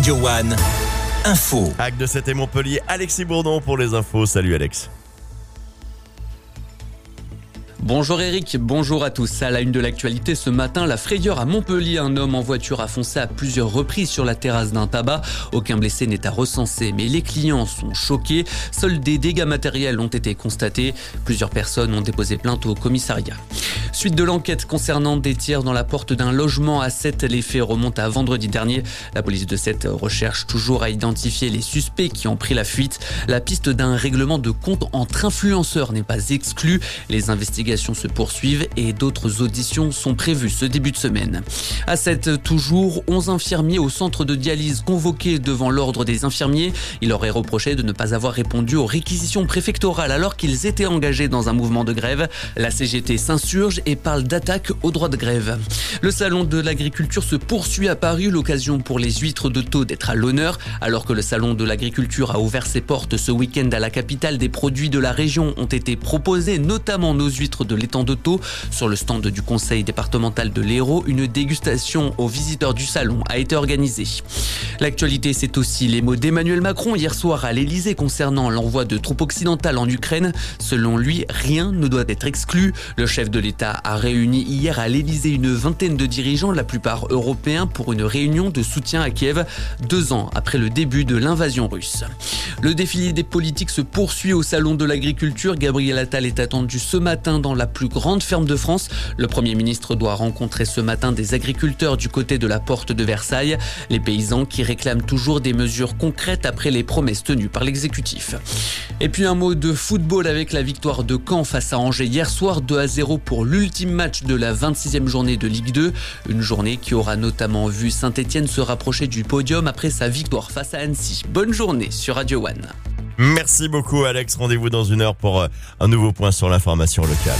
Radio One. Info. Hack de 7 et Montpellier, Alexis Bourdon pour les infos. Salut Alex. Bonjour Eric, bonjour à tous. À la une de l'actualité ce matin, la frayeur à Montpellier. Un homme en voiture a foncé à plusieurs reprises sur la terrasse d'un tabac. Aucun blessé n'est à recenser, mais les clients sont choqués. Seuls des dégâts matériels ont été constatés. Plusieurs personnes ont déposé plainte au commissariat. Suite de l'enquête concernant des tirs dans la porte d'un logement à 7, les faits remontent à vendredi dernier. La police de 7 recherche toujours à identifier les suspects qui ont pris la fuite. La piste d'un règlement de compte entre influenceurs n'est pas exclue. Les investigations se poursuivent et d'autres auditions sont prévues ce début de semaine. À 7, toujours, 11 infirmiers au centre de dialyse convoqués devant l'ordre des infirmiers. Il leur est reproché de ne pas avoir répondu aux réquisitions préfectorales alors qu'ils étaient engagés dans un mouvement de grève. La CGT s'insurge parle d'attaque au droit de grève. Le salon de l'agriculture se poursuit à Paris, l'occasion pour les huîtres de taux d'être à l'honneur, alors que le salon de l'agriculture a ouvert ses portes ce week-end à la capitale. Des produits de la région ont été proposés, notamment nos huîtres de l'étang de Taux. Sur le stand du conseil départemental de l'Hérault, une dégustation aux visiteurs du salon a été organisée. L'actualité, c'est aussi les mots d'Emmanuel Macron hier soir à l'Elysée concernant l'envoi de troupes occidentales en Ukraine. Selon lui, rien ne doit être exclu. Le chef de l'État a réuni hier à l'Elysée une vingtaine de dirigeants, la plupart européens, pour une réunion de soutien à Kiev, deux ans après le début de l'invasion russe. Le défilé des politiques se poursuit au Salon de l'Agriculture. Gabriel Attal est attendu ce matin dans la plus grande ferme de France. Le Premier ministre doit rencontrer ce matin des agriculteurs du côté de la porte de Versailles. Les paysans qui réclament toujours des mesures concrètes après les promesses tenues par l'exécutif. Et puis un mot de football avec la victoire de Caen face à Angers hier soir 2 à 0 pour l'ultime match de la 26e journée de Ligue 2. Une journée qui aura notamment vu Saint-Etienne se rapprocher du podium après sa victoire face à Annecy. Bonne journée sur Radio One. Merci beaucoup Alex. Rendez-vous dans une heure pour euh, un nouveau point sur l'information locale.